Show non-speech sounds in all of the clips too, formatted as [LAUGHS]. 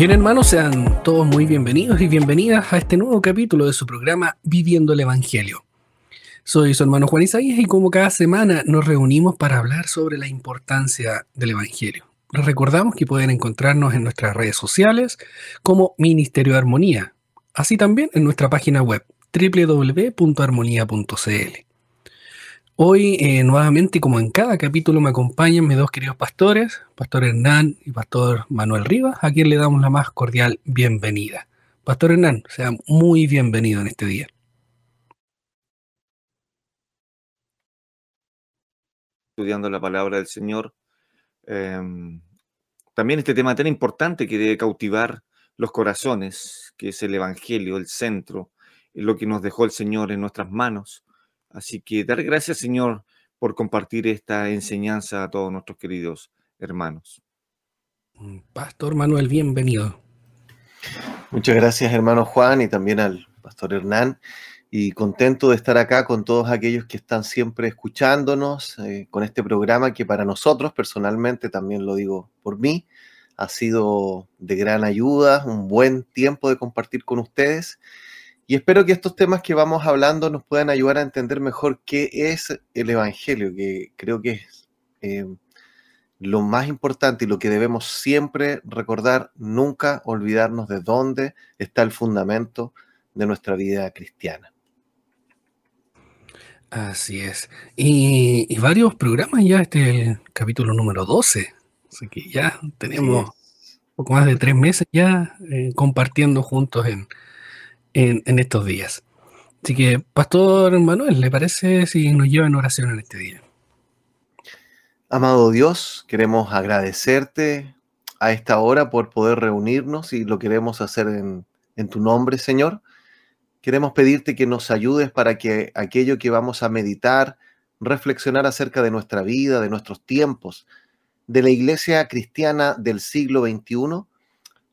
Bien hermanos, sean todos muy bienvenidos y bienvenidas a este nuevo capítulo de su programa Viviendo el Evangelio. Soy su hermano Juan Isaías y como cada semana nos reunimos para hablar sobre la importancia del Evangelio. Les recordamos que pueden encontrarnos en nuestras redes sociales como Ministerio de Armonía, así también en nuestra página web www.armonía.cl. Hoy, eh, nuevamente, como en cada capítulo, me acompañan mis dos queridos pastores, Pastor Hernán y Pastor Manuel Rivas, a quien le damos la más cordial bienvenida. Pastor Hernán, sea muy bienvenido en este día. Estudiando la palabra del Señor. Em, también este tema tan importante que debe cautivar los corazones, que es el Evangelio, el centro, lo que nos dejó el Señor en nuestras manos Así que dar gracias, Señor, por compartir esta enseñanza a todos nuestros queridos hermanos. Mm, Pastor Manuel, bienvenido. Muchas gracias, hermano Juan, y también al Pastor Hernán. Y contento de estar acá con todos aquellos que están siempre escuchándonos eh, con este programa que para nosotros, personalmente, también lo digo por mí, ha sido de gran ayuda, un buen tiempo de compartir con ustedes y espero que estos temas que vamos hablando nos puedan ayudar a entender mejor qué es el Evangelio, que creo que es eh, lo más importante y lo que debemos siempre recordar, nunca olvidarnos de dónde está el fundamento de nuestra vida cristiana. Así es. Y, varios programas ya, este es el capítulo número 12. Así que ya tenemos poco más de tres meses ya eh, compartiendo juntos en, en, estos días. Así que, Pastor Manuel, ¿le parece si nos lleva en oración en este día? Amado Dios, queremos agradecerte a esta hora por poder reunirnos y lo queremos hacer en, en tu nombre, Señor. Queremos pedirte que nos ayudes para que aquello que vamos a meditar, reflexionar acerca de nuestra vida, de nuestros tiempos, de la iglesia cristiana del siglo XXI,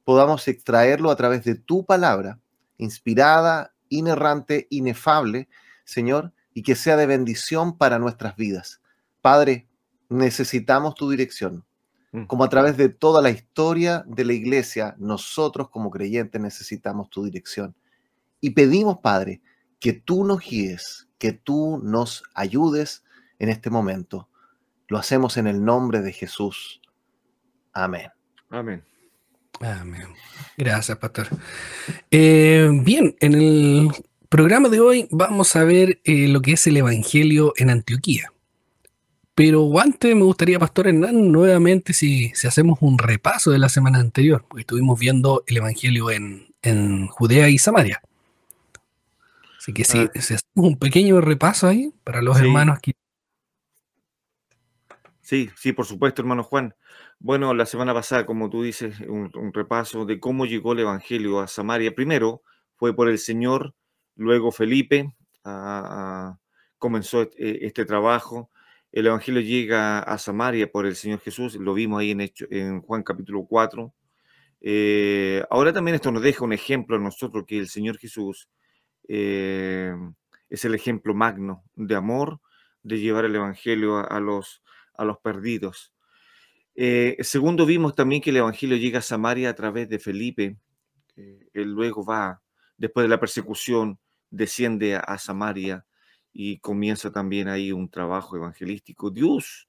podamos extraerlo a través de tu palabra inspirada, inerrante, inefable, Señor, y que sea de bendición para nuestras vidas. Padre, necesitamos tu dirección. Mm. Como a través de toda la historia de la iglesia, nosotros como creyentes necesitamos tu dirección. Y pedimos, Padre, que tú nos guíes, que tú nos ayudes en este momento. Lo hacemos en el nombre de Jesús. Amén. Amén. Amén. Gracias, pastor. Eh, bien, en el programa de hoy vamos a ver eh, lo que es el Evangelio en Antioquía. Pero antes me gustaría, Pastor Hernán, nuevamente si, si hacemos un repaso de la semana anterior, porque estuvimos viendo el Evangelio en, Judea y Samaria. Así que si, ah. hacemos un pequeño repaso ahí para los hermanos aquí. Sí, sí, por supuesto, hermano Juan. Bueno, la semana pasada, como tú dices, un, repaso de cómo llegó el Evangelio a Samaria. Primero fue por el Señor, luego Felipe comenzó este, este, trabajo. El Evangelio llega a Samaria por el Señor Jesús, lo vimos ahí en, en Juan capítulo 4. Eh, ahora también esto nos deja un ejemplo a nosotros que el Señor Jesús eh, es el ejemplo magno de amor, de llevar el Evangelio a los, a los perdidos. Eh, segundo, vimos también que el Evangelio llega a Samaria a través de Felipe. él luego va, después de la persecución, desciende a, Samaria y comienza también ahí un trabajo evangelístico. Dios,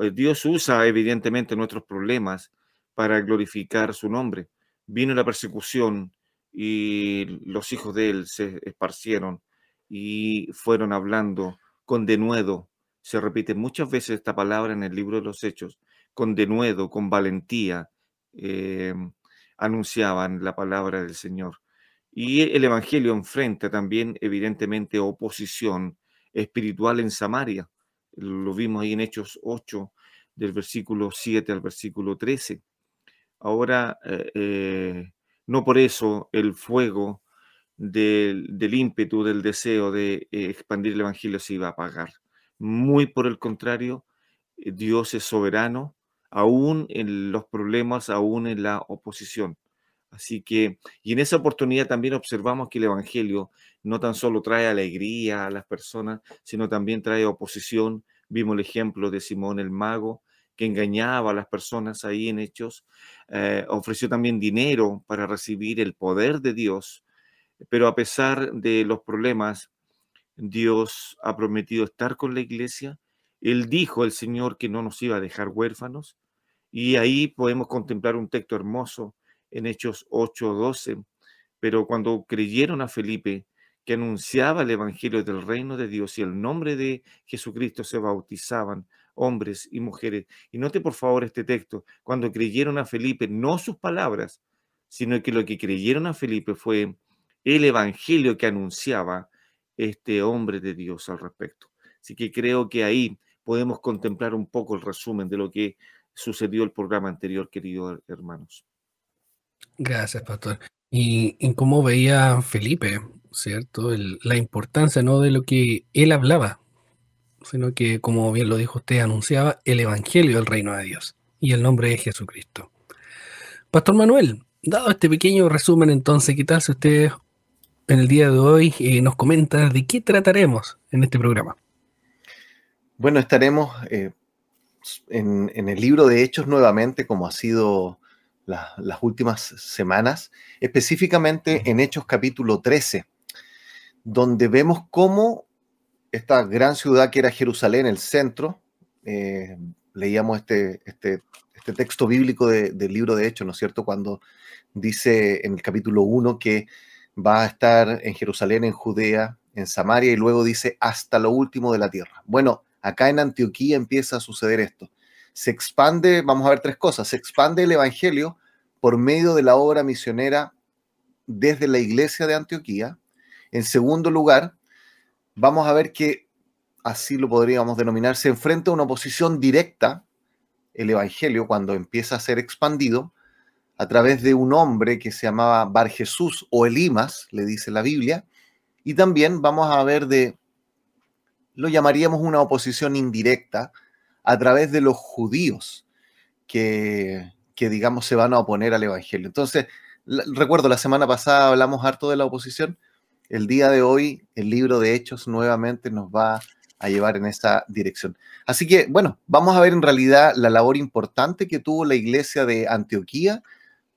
eh, Dios usa evidentemente nuestros problemas para glorificar su nombre. Vino la persecución y los hijos de él se esparcieron y fueron hablando con denuedo. Se repite muchas veces esta palabra en el libro de los Hechos con denuedo, con valentía, eh, anunciaban la palabra del Señor. Y el Evangelio enfrenta también, evidentemente, oposición espiritual en Samaria. Lo vimos ahí en Hechos 8, del versículo 7 al versículo 13. Ahora, eh, eh, no por eso el fuego del, ímpetu, del deseo de expandir el Evangelio se iba a apagar. Muy por el contrario, Dios es soberano, aún en los problemas, aún en la oposición. Así que, y en esa oportunidad también observamos que el Evangelio no tan solo trae alegría a las personas, sino también trae oposición. Vimos el ejemplo de Simón el mago, que engañaba a las personas ahí en Hechos. Eh, ofreció también dinero para recibir el poder de Dios. Pero a pesar de los problemas, Dios ha prometido estar con la iglesia. Él dijo el Señor que no nos iba a dejar huérfanos. Y ahí podemos contemplar un texto hermoso en Hechos 8:12. Pero cuando creyeron a Felipe, que anunciaba el Evangelio del reino de Dios y el nombre de Jesucristo se bautizaban hombres y mujeres. Y note por favor este texto, cuando creyeron a Felipe, no sus palabras, sino que lo que creyeron a Felipe fue el Evangelio que anunciaba este hombre de Dios al respecto. Así que creo que ahí podemos contemplar un poco el resumen de lo que sucedió el programa anterior, queridos hermanos. Gracias, pastor. Y en cómo veía Felipe, ¿cierto? la importancia no de lo que él hablaba, sino que, como bien lo dijo usted, anunciaba el Evangelio del Reino de Dios y el nombre de Jesucristo. Pastor Manuel, dado este pequeño resumen, entonces, ¿qué tal si usted en el día de hoy eh, nos comenta de qué trataremos en este programa? Bueno, estaremos eh, en, el libro de Hechos nuevamente, como ha sido las últimas semanas, específicamente en Hechos capítulo 13, donde vemos cómo esta gran ciudad que era Jerusalén, el centro, eh, leíamos este, este, este, texto bíblico del libro de Hechos, ¿no es cierto? Cuando dice en el capítulo 1 que va a estar en Jerusalén, en Judea, en Samaria, y luego dice hasta lo último de la tierra. Bueno, acá en Antioquía empieza a suceder esto. Se expande, vamos a ver tres cosas, se expande el Evangelio por medio de la obra misionera desde la iglesia de Antioquía. En segundo lugar, vamos a ver que, así lo podríamos denominar, se enfrenta a una oposición directa, el Evangelio, cuando empieza a ser expandido, a través de un hombre que se llamaba Bar Jesús o Elimas, le dice la Biblia, y también vamos a ver de, lo llamaríamos una oposición indirecta, a través de los judíos que, digamos, se van a oponer al Evangelio. Entonces, recuerdo, la semana pasada hablamos harto de la oposición. El día de hoy, el libro de Hechos nuevamente nos va a llevar en esa dirección. Así que, bueno, vamos a ver en realidad la labor importante que tuvo la iglesia de Antioquía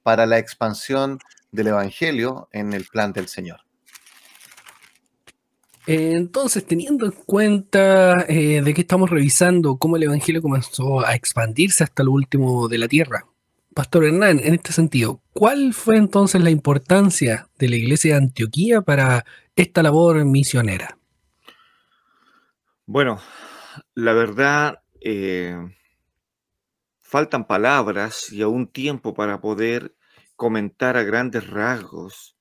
para la expansión del Evangelio en el plan del Señor. Entonces, teniendo en cuenta eh, de que estamos revisando cómo el Evangelio comenzó a expandirse hasta lo último de la tierra, Pastor Hernán, en este sentido, ¿cuál fue entonces la importancia de la iglesia de Antioquía para esta labor misionera? Bueno, la verdad, eh, faltan palabras y aún tiempo para poder comentar a grandes rasgos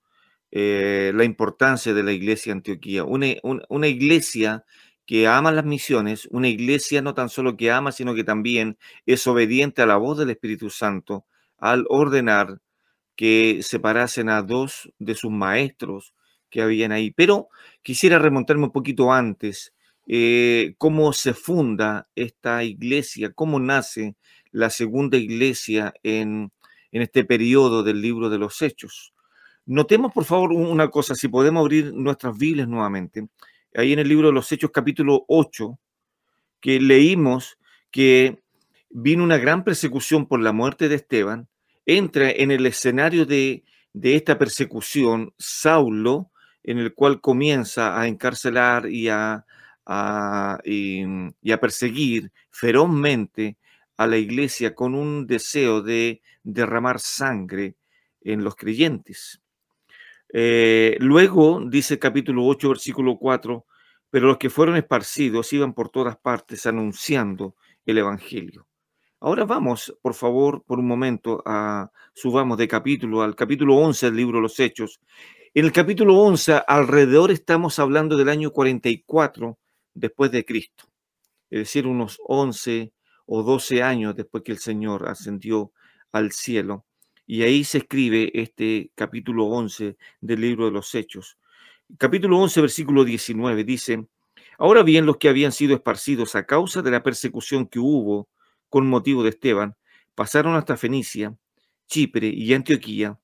eh, la importancia de la iglesia Antioquía. Una, una, iglesia que ama las misiones, una iglesia no tan solo que ama, sino que también es obediente a la voz del Espíritu Santo al ordenar que separasen a dos de sus maestros que habían ahí. Pero quisiera remontarme un poquito antes, eh, cómo se funda esta iglesia, cómo nace la segunda iglesia en, en este periodo del libro de los Hechos. Notemos, por favor, una cosa, si podemos abrir nuestras Biblias nuevamente. Ahí en el libro de los Hechos, capítulo 8, que leímos que vino una gran persecución por la muerte de Esteban. Entra en el escenario de, esta persecución Saulo, en el cual comienza a encarcelar y a, y a perseguir ferozmente a la iglesia con un deseo de derramar sangre en los creyentes. Eh, luego dice capítulo 8, versículo 4, pero los que fueron esparcidos iban por todas partes anunciando el Evangelio. Ahora vamos, por favor, por un momento, a subamos de capítulo al capítulo 11 del libro los Hechos. En el capítulo 11, alrededor estamos hablando del año 44 después de Cristo, es decir, unos 11 o 12 años después que el Señor ascendió al cielo. Y ahí se escribe este capítulo 11 del libro de los Hechos. Capítulo 11, versículo 19 dice, Ahora bien, los que habían sido esparcidos a causa de la persecución que hubo con motivo de Esteban, pasaron hasta Fenicia, Chipre y Antioquía,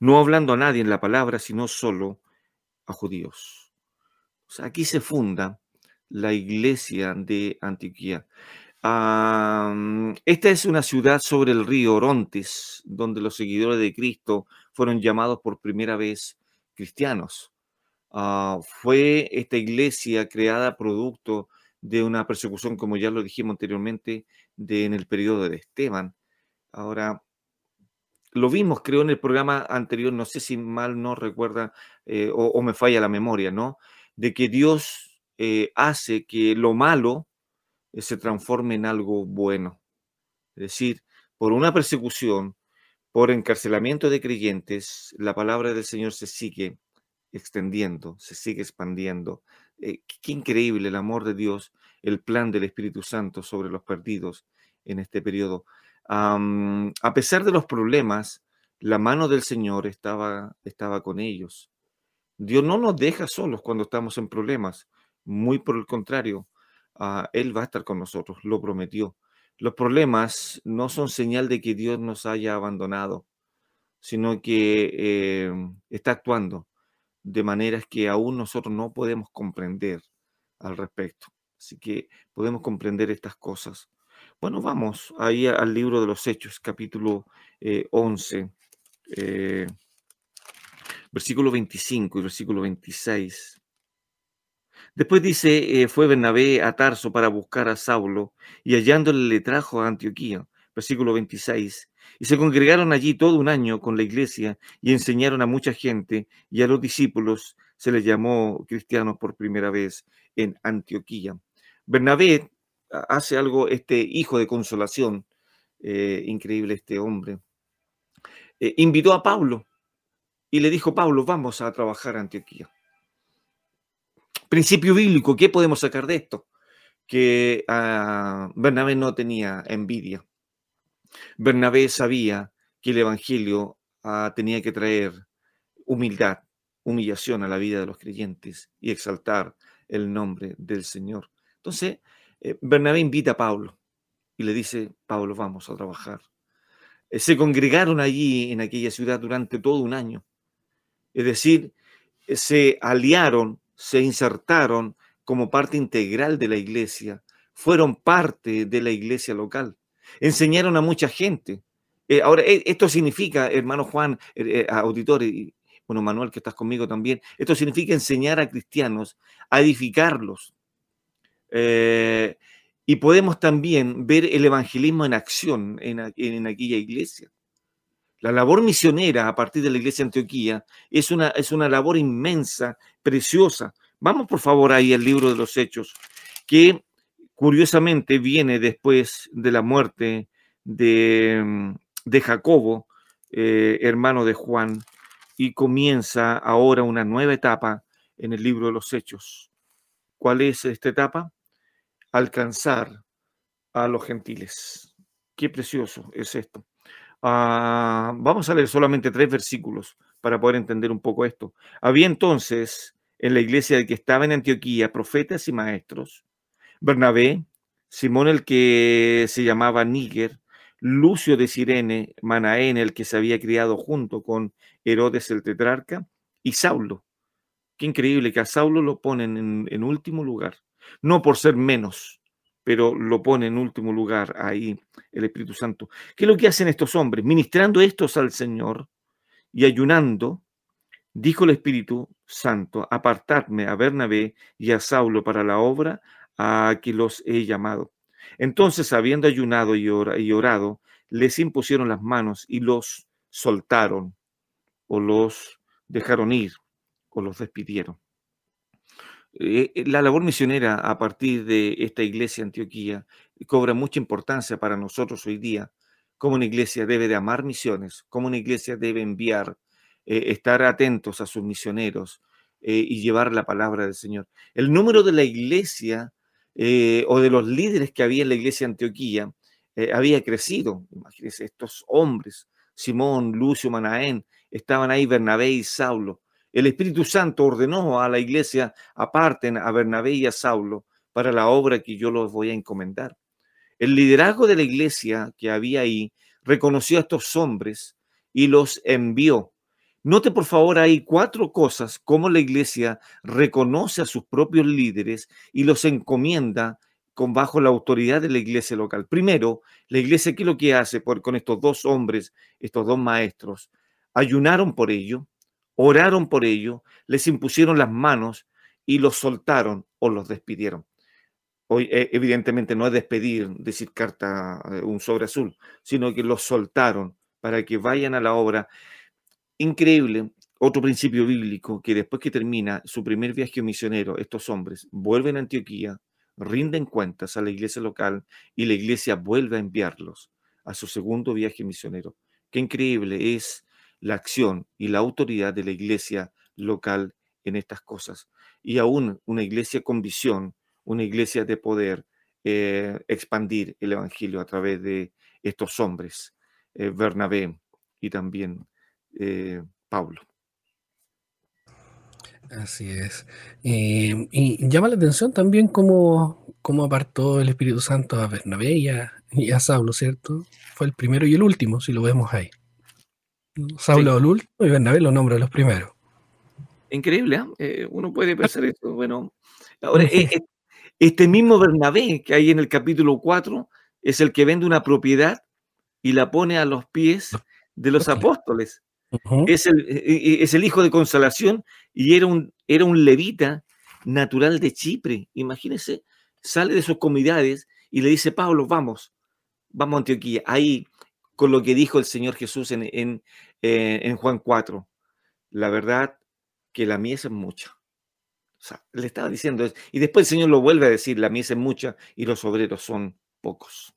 no hablando a nadie en la palabra, sino solo a judíos. aquí se funda la iglesia de Antioquía. Esta es una ciudad sobre el río Orontes, donde los seguidores de Cristo fueron llamados por primera vez cristianos. Ah, fue esta iglesia creada producto de una persecución, como ya lo dijimos anteriormente, de, en el periodo de Esteban. Ahora, lo vimos, creo, en el programa anterior, no sé si mal no recuerda eh, o, me falla la memoria, ¿no? De que Dios eh, hace que lo malo se transforme en algo bueno. Es decir, por una persecución, por encarcelamiento de creyentes, la palabra del Señor se sigue extendiendo, se sigue expandiendo. qué increíble el amor de Dios, el plan del Espíritu Santo sobre los perdidos en este periodo a pesar de los problemas, la mano del Señor estaba, estaba con ellos. Dios no nos deja solos cuando estamos en problemas, muy por el contrario, ah, Él va a estar con nosotros, lo prometió. Los problemas no son señal de que Dios nos haya abandonado, sino que em, está actuando de maneras que aún nosotros no podemos comprender al respecto. Así que podemos comprender estas cosas. Bueno, vamos ahí al libro de los Hechos, capítulo 11, eh, eh, versículo 25 y versículo 26. Después dice, eh, fue Bernabé a Tarso para buscar a Saulo y hallándole le trajo a Antioquía, versículo 26. Y se congregaron allí todo un año con la iglesia y enseñaron a mucha gente y a los discípulos se les llamó cristianos por primera vez en Antioquía. Bernabé hace algo este hijo de consolación, eh, increíble este hombre. Eh, invitó a Pablo y le dijo, Pablo, vamos a trabajar a Antioquía. Principio bíblico, ¿qué podemos sacar de esto? Que ah, Bernabé no tenía envidia. Bernabé sabía que el Evangelio ah, tenía que traer humildad, humillación a la vida de los creyentes y exaltar el nombre del Señor. Entonces, eh, Bernabé invita a Pablo y le dice, Pablo, vamos a trabajar. Eh, se congregaron allí en aquella ciudad durante todo un año. Es decir, eh, se aliaron, se insertaron como parte integral de la iglesia, fueron parte de la iglesia local, enseñaron a mucha gente. ahora, esto significa, hermano Juan, auditor y bueno, Manuel, que estás conmigo también, esto significa enseñar a cristianos, a edificarlos, eh, y podemos también ver el evangelismo en acción en, aquella iglesia. La labor misionera a partir de la iglesia de Antioquía es una, es una labor inmensa, preciosa. Vamos por favor ahí al libro de los Hechos, que curiosamente viene después de la muerte de, de Jacobo, eh, hermano de Juan, y comienza ahora una nueva etapa en el libro de los Hechos. ¿Cuál es esta etapa? alcanzar a los gentiles. Qué precioso es esto. Ah, vamos a leer solamente tres versículos para poder entender un poco esto. Había entonces en la iglesia que estaba en Antioquía profetas y maestros, Bernabé, Simón el que se llamaba Níger, Lucio de Sirene, Manaén el que se había criado junto con Herodes el tetrarca, y Saulo. Qué increíble que a Saulo lo ponen en último lugar no por ser menos, pero lo pone en último lugar ahí el Espíritu Santo. ¿Qué es lo que hacen estos hombres? Ministrando estos al Señor y ayunando, dijo el Espíritu Santo, apartarme a Bernabé y a Saulo para la obra a que los he llamado. Entonces, habiendo ayunado y orado, les impusieron las manos y los soltaron o los dejaron ir o los despidieron. Eh, eh, la labor misionera a partir de esta iglesia Antioquía cobra mucha importancia para nosotros hoy día. Como una iglesia debe de amar misiones, como una iglesia debe enviar, eh, estar atentos a sus misioneros y llevar la palabra del Señor. El número de la iglesia o de los líderes que había en la iglesia Antioquía había crecido. Imagínense, estos hombres Simón, Lucio, Manaén, estaban ahí Bernabé y Saulo. El Espíritu Santo ordenó a la iglesia, aparten a Bernabé y a Saulo para la obra que yo los voy a encomendar. El liderazgo de la iglesia que había ahí reconoció a estos hombres y los envió. Note por favor ahí cuatro cosas, cómo la iglesia reconoce a sus propios líderes y los encomienda con bajo la autoridad de la iglesia local. Primero, la iglesia, ¿qué es lo que hace por, con estos dos hombres, estos dos maestros? Ayunaron por ello, oraron por ello, les impusieron las manos y los soltaron o los despidieron. Hoy, eh, evidentemente, no es despedir, decir carta, eh, un sobre azul, sino que los soltaron para que vayan a la obra. Increíble, otro principio bíblico, que después que termina su primer viaje misionero, estos hombres vuelven a Antioquía, rinden cuentas a la iglesia local y la iglesia vuelve a enviarlos a su segundo viaje misionero. Qué increíble es la acción y la autoridad de la iglesia local en estas cosas. Y aún una iglesia con visión, una iglesia de poder eh, expandir el Evangelio a través de estos hombres, eh, Bernabé y también eh, Pablo. Así es. Eh, y llama la atención también cómo, cómo apartó el Espíritu Santo a Bernabé y a, y a Saulo, ¿cierto? Fue el primero y el último, si lo vemos ahí. Saulo el último y Bernabé lo nombra los primeros. Increíble, ¿eh? Eh, uno puede pensar esto. Bueno, ahora, e, este mismo Bernabé que hay en el capítulo 4 es el que vende una propiedad y la pone a los pies de los apóstoles es, el, e, e, es el hijo de consolación y era un, era un levita natural de Chipre. Imagínense, sale de sus comunidades y le dice, Pablo, vamos, vamos a Antioquía. Ahí, con lo que dijo el Señor Jesús en, en, eh, en Juan 4, la verdad que la mies es mucha. O sea, le estaba diciendo eso. Y después el Señor lo vuelve a decir, la mies es mucha y los obreros son pocos.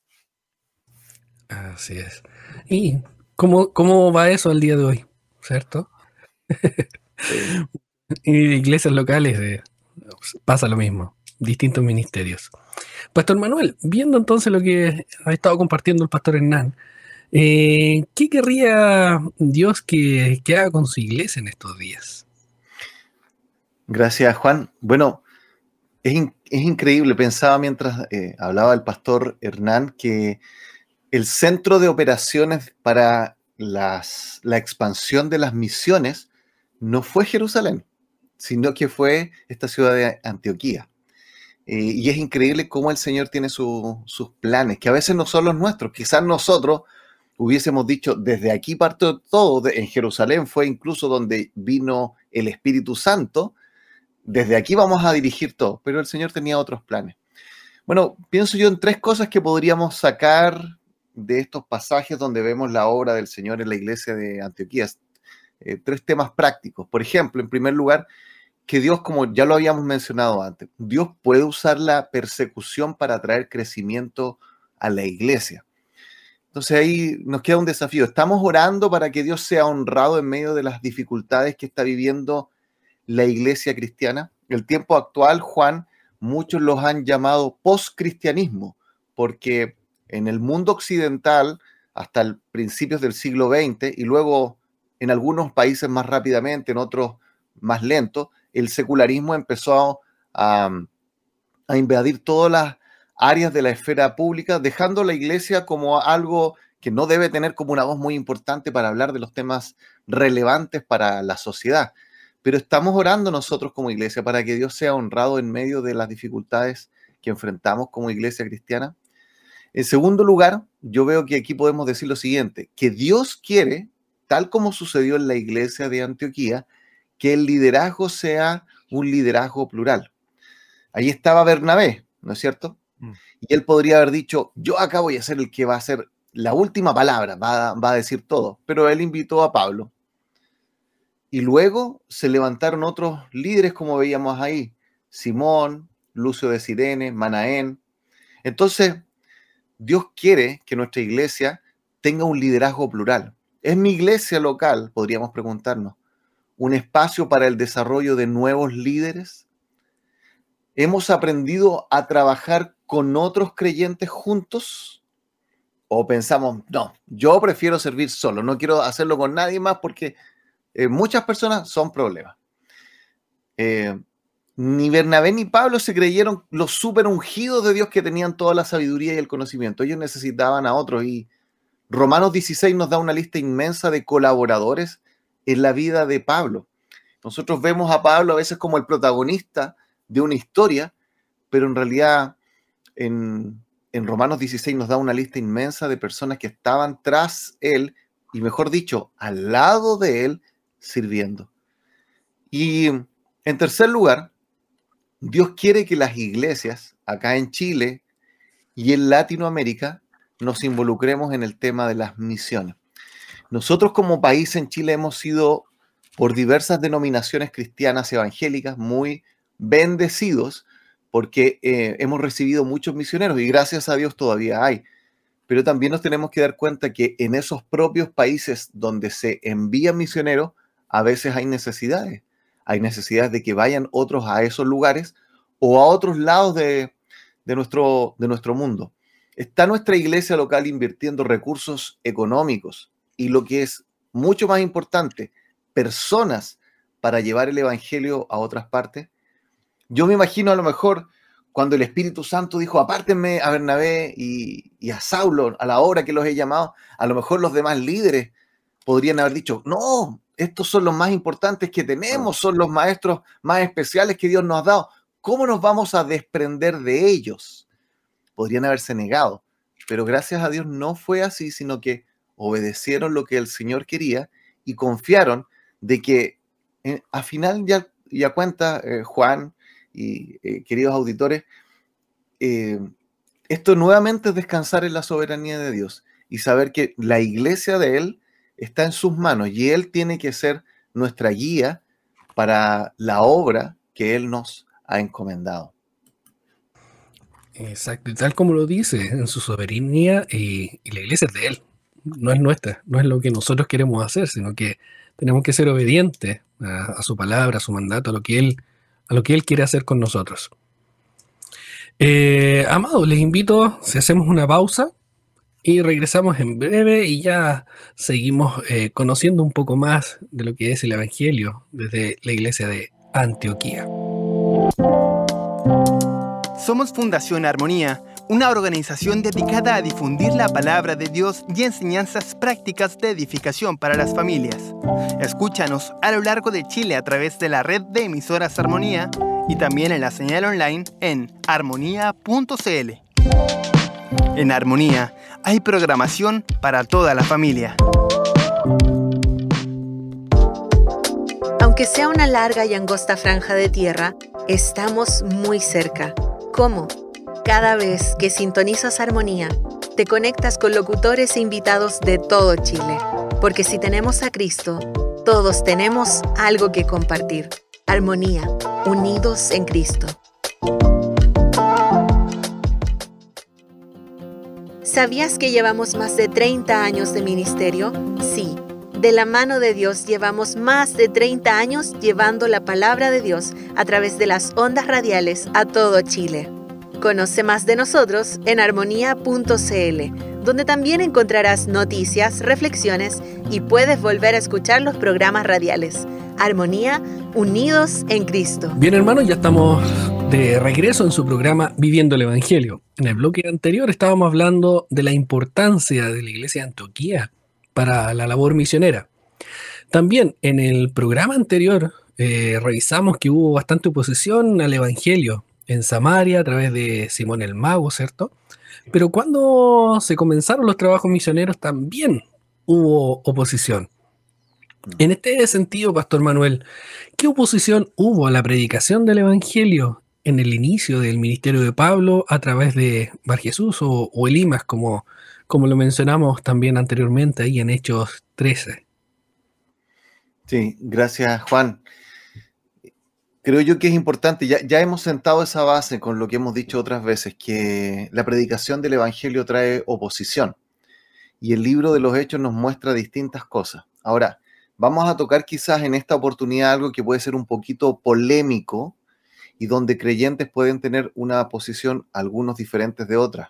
Así es. Y ¿Cómo, va eso al día de hoy? ¿Cierto? [LAUGHS] y iglesias locales eh, pasa lo mismo, distintos ministerios. Pastor Manuel, viendo entonces lo que ha estado compartiendo el pastor Hernán, eh, ¿qué querría Dios que, haga con su iglesia en estos días? Gracias, Juan. Bueno, es, increíble. Pensaba mientras eh, hablaba el pastor Hernán que el centro de operaciones para las, la expansión de las misiones no fue Jerusalén, sino que fue esta ciudad de Antioquía. Eh, y es increíble cómo el Señor tiene sus planes, que a veces no son los nuestros. Quizás nosotros hubiésemos dicho, desde aquí parte todo, en Jerusalén fue incluso donde vino el Espíritu Santo, desde aquí vamos a dirigir todo, pero el Señor tenía otros planes. Bueno, pienso yo en tres cosas que podríamos sacar de estos pasajes donde vemos la obra del Señor en la iglesia de Antioquía. Eh, tres temas prácticos. Por ejemplo, en primer lugar, que Dios, como ya lo habíamos mencionado antes, Dios puede usar la persecución para traer crecimiento a la iglesia. Entonces ahí nos queda un desafío. Estamos orando para que Dios sea honrado en medio de las dificultades que está viviendo la iglesia cristiana. El tiempo actual, Juan, muchos los han llamado post-cristianismo, porque en el mundo occidental hasta el principios del siglo XX y luego en algunos países más rápidamente, en otros más lento, el secularismo empezó a, a invadir todas las áreas de la esfera pública, dejando la iglesia como algo que no debe tener como una voz muy importante para hablar de los temas relevantes para la sociedad. Pero estamos orando nosotros como iglesia para que Dios sea honrado en medio de las dificultades que enfrentamos como iglesia cristiana. En segundo lugar, yo veo que aquí podemos decir lo siguiente, que Dios quiere, tal como sucedió en la iglesia de Antioquía, que el liderazgo sea un liderazgo plural. Ahí estaba Bernabé, ¿no es cierto? Mm. Y él podría haber dicho, yo acá voy a ser el que va a ser la última palabra, va, va a decir todo, pero él invitó a Pablo. Y luego se levantaron otros líderes, como veíamos ahí, Simón, Lucio de Sirene, Manaén. Entonces, Dios quiere que nuestra iglesia tenga un liderazgo plural. ¿Es mi iglesia local, podríamos preguntarnos, un espacio para el desarrollo de nuevos líderes? ¿Hemos aprendido a trabajar con otros creyentes juntos? o pensamos, no, yo prefiero servir solo, no quiero hacerlo con nadie más porque eh, muchas personas son problemas. Eh, ni Bernabé ni Pablo se creyeron los super ungidos de Dios que tenían toda la sabiduría y el conocimiento. Ellos necesitaban a otros y Romanos 16 nos da una lista inmensa de colaboradores en la vida de Pablo. Nosotros vemos a Pablo a veces como el protagonista de una historia, pero en realidad en, Romanos 16 nos da una lista inmensa de personas que estaban tras él y mejor dicho, al lado de él sirviendo. Y en tercer lugar, Dios quiere que las iglesias acá en Chile y en Latinoamérica nos involucremos en el tema de las misiones. Nosotros como país en Chile hemos sido por diversas denominaciones cristianas evangélicas muy bendecidos porque eh, hemos recibido muchos misioneros y gracias a Dios todavía hay. Pero también nos tenemos que dar cuenta que en esos propios países donde se envían misioneros, a veces hay necesidades. Hay necesidades de que vayan otros a esos lugares o a otros lados de, nuestro, de nuestro mundo. Está nuestra iglesia local invirtiendo recursos económicos y lo que es mucho más importante, personas para llevar el Evangelio a otras partes. Yo me imagino a lo mejor cuando el Espíritu Santo dijo, apártenme a Bernabé y, a Saulo a la hora que los he llamado, a lo mejor los demás líderes podrían haber dicho, no, estos son los más importantes que tenemos, son los maestros más especiales que Dios nos ha dado. ¿Cómo nos vamos a desprender de ellos? Podrían haberse negado, pero gracias a Dios no fue así, sino que obedecieron lo que el Señor quería y confiaron de que eh, a final ya, ya cuenta eh, Juan y eh, queridos auditores, esto nuevamente es descansar en la soberanía de Dios y saber que la iglesia de Él está en sus manos y Él tiene que ser nuestra guía para la obra que Él nos ha encomendado. Exacto, y tal como lo dice, en su soberanía y, la iglesia es de Él, no es nuestra, no es lo que nosotros queremos hacer, sino que tenemos que ser obedientes a, su palabra, a su mandato, a lo que Él, a lo que él quiere hacer con nosotros. Eh, amados, les invito, si hacemos una pausa, y regresamos en breve y ya seguimos eh, conociendo un poco más de lo que es el Evangelio desde la iglesia de Antioquía. Somos Fundación Armonía, una organización dedicada a difundir la palabra de Dios y enseñanzas prácticas de edificación para las familias. Escúchanos a lo largo de Chile a través de la red de emisoras Armonía y también en la señal online en armonía.cl. En Armonía hay programación para toda la familia. Aunque sea una larga y angosta franja de tierra, estamos muy cerca. ¿Cómo? Cada vez que sintonizas Armonía, te conectas con locutores e invitados de todo Chile. Porque si tenemos a Cristo, todos tenemos algo que compartir. Armonía, unidos en Cristo. ¿Sabías que llevamos más de 30 años de ministerio? Sí, de la mano de Dios llevamos más de 30 años llevando la palabra de Dios a través de las ondas radiales a todo Chile. Conoce más de nosotros en armonía.cl, donde también encontrarás noticias, reflexiones y puedes volver a escuchar los programas radiales. Armonía, unidos en Cristo. Bien hermanos, ya estamos de regreso en su programa Viviendo el Evangelio. En el bloque anterior estábamos hablando de la importancia de la iglesia de Antioquía para la labor misionera. También en el programa anterior eh, revisamos que hubo bastante oposición al Evangelio en Samaria a través de Simón el Mago, ¿cierto? Pero cuando se comenzaron los trabajos misioneros también hubo oposición. En este sentido, Pastor Manuel, ¿qué oposición hubo a la predicación del Evangelio en el inicio del ministerio de Pablo a través de Bar Jesús o, Elimas, como, como lo mencionamos también anteriormente ahí en Hechos 13? Sí, gracias Juan. Creo yo que es importante, ya, ya hemos sentado esa base con lo que hemos dicho otras veces, que la predicación del Evangelio trae oposición. Y el libro de los Hechos nos muestra distintas cosas. Ahora, vamos a tocar quizás en esta oportunidad algo que puede ser un poquito polémico y donde creyentes pueden tener una posición algunos diferentes de otras.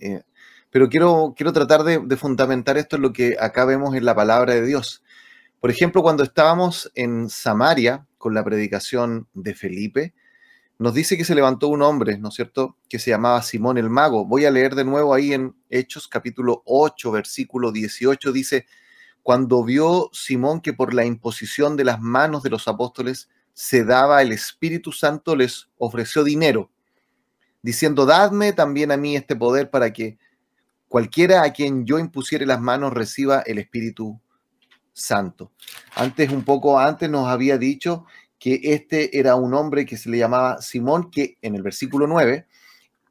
Eh, pero quiero, quiero tratar de, de fundamentar esto en lo que acá vemos en la palabra de Dios. Por ejemplo, cuando estábamos en Samaria con la predicación de Felipe, nos dice que se levantó un hombre, ¿no es cierto?, que se llamaba Simón el Mago. Voy a leer de nuevo ahí en Hechos capítulo 8, versículo 18, dice, cuando vio Simón que por la imposición de las manos de los apóstoles se daba el Espíritu Santo, les ofreció dinero, diciendo, dadme también a mí este poder para que cualquiera a quien yo impusiere las manos reciba el Espíritu Santo. Antes, un poco antes, nos había dicho que este era un hombre que se le llamaba Simón, que en el versículo 9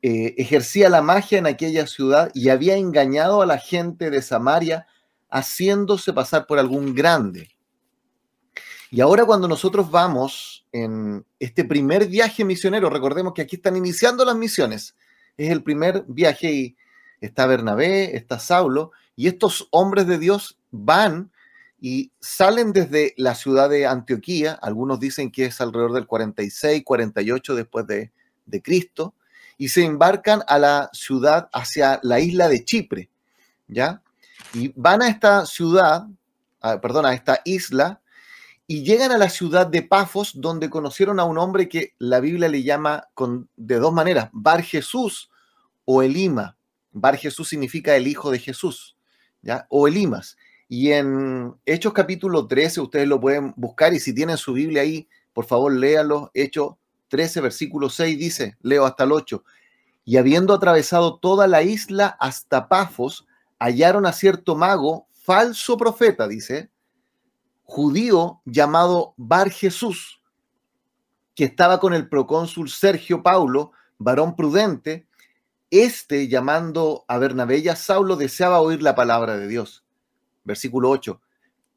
eh, ejercía la magia en aquella ciudad y había engañado a la gente de Samaria haciéndose pasar por algún grande. Y ahora cuando nosotros vamos en este primer viaje misionero, recordemos que aquí están iniciando las misiones, es el primer viaje y está Bernabé, está Saulo, y estos hombres de Dios van y salen desde la ciudad de Antioquía, algunos dicen que es alrededor del 46, 48 después de, de Cristo, y se embarcan a la ciudad hacia la isla de Chipre, ¿ya? Y van a esta ciudad, perdón, a esta isla, y llegan a la ciudad de Pafos, donde conocieron a un hombre que la Biblia le llama con, de dos maneras, Bar Jesús o Elima. Bar Jesús significa el hijo de Jesús, ¿ya? O Elimas. Y en Hechos capítulo 13, ustedes lo pueden buscar y si tienen su Biblia ahí, por favor léanlo. Hechos 13, versículo 6 dice, leo hasta el 8. Y habiendo atravesado toda la isla hasta Pafos, hallaron a cierto mago, falso profeta, dice, judío llamado Bar Jesús, que estaba con el procónsul Sergio Paulo, varón prudente. Este, llamando a Bernabé y a Saulo, deseaba oír la palabra de Dios versículo 8.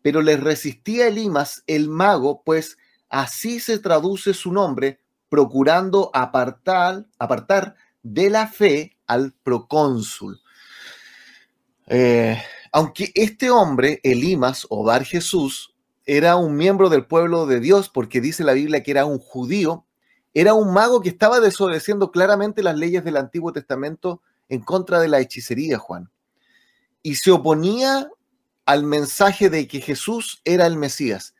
Pero le resistía Elimas, el mago, pues así se traduce su nombre, procurando apartar, apartar de la fe al procónsul. Eh, aunque este hombre, Elimas o Jesús, era un miembro del pueblo de Dios, porque dice la Biblia que era un judío, era un mago que estaba desobedeciendo claramente las leyes del Antiguo Testamento en contra de la hechicería, Juan. Y se oponía al mensaje de que Jesús era el Mesías.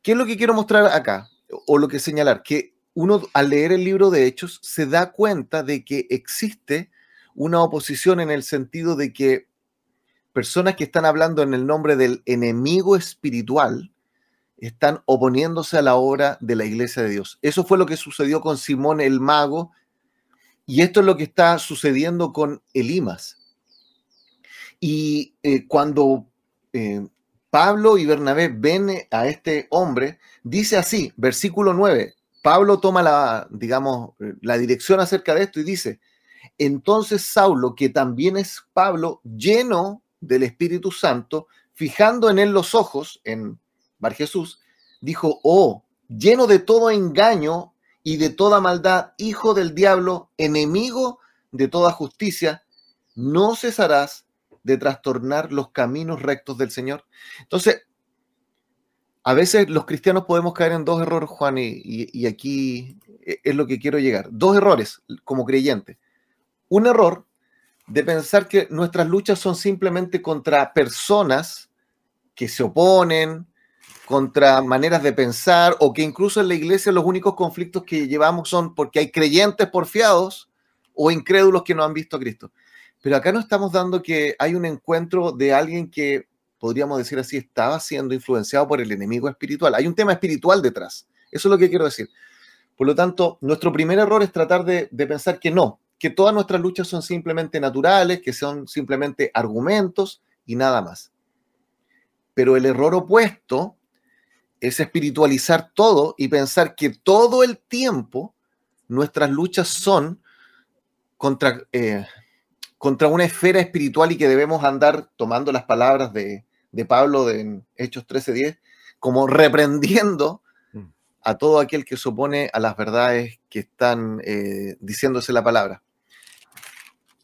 ¿Qué es lo que quiero mostrar acá? O lo que señalar, que uno al leer el libro de Hechos se da cuenta de que existe una oposición en el sentido de que personas que están hablando en el nombre del enemigo espiritual están oponiéndose a la obra de la iglesia de Dios. Eso fue lo que sucedió con Simón el mago y esto es lo que está sucediendo con Elimas. Y eh, cuando eh, Pablo y Bernabé ven a este hombre, dice así, versículo 9, Pablo toma la, digamos, la dirección acerca de esto y dice, entonces Saulo, que también es Pablo, lleno del Espíritu Santo, fijando en él los ojos, en Bar Jesús, dijo, oh, lleno de todo engaño y de toda maldad, hijo del diablo, enemigo de toda justicia, no cesarás de trastornar los caminos rectos del Señor. Entonces, a veces los cristianos podemos caer en dos errores, Juan, y, aquí es lo que quiero llegar. Dos errores como creyente. Un error de pensar que nuestras luchas son simplemente contra personas que se oponen, contra maneras de pensar, o que incluso en la iglesia los únicos conflictos que llevamos son porque hay creyentes porfiados o incrédulos que no han visto a Cristo. Pero acá no estamos dando que hay un encuentro de alguien que, podríamos decir así, estaba siendo influenciado por el enemigo espiritual. Hay un tema espiritual detrás. Eso es lo que quiero decir. Por lo tanto, nuestro primer error es tratar de, pensar que no, que todas nuestras luchas son simplemente naturales, que son simplemente argumentos y nada más. Pero el error opuesto es espiritualizar todo y pensar que todo el tiempo nuestras luchas son contra, eh, contra una esfera espiritual y que debemos andar tomando las palabras de, Pablo de, en Hechos 13:10, como reprendiendo mm. a todo aquel que se opone a las verdades que están eh, diciéndose la palabra.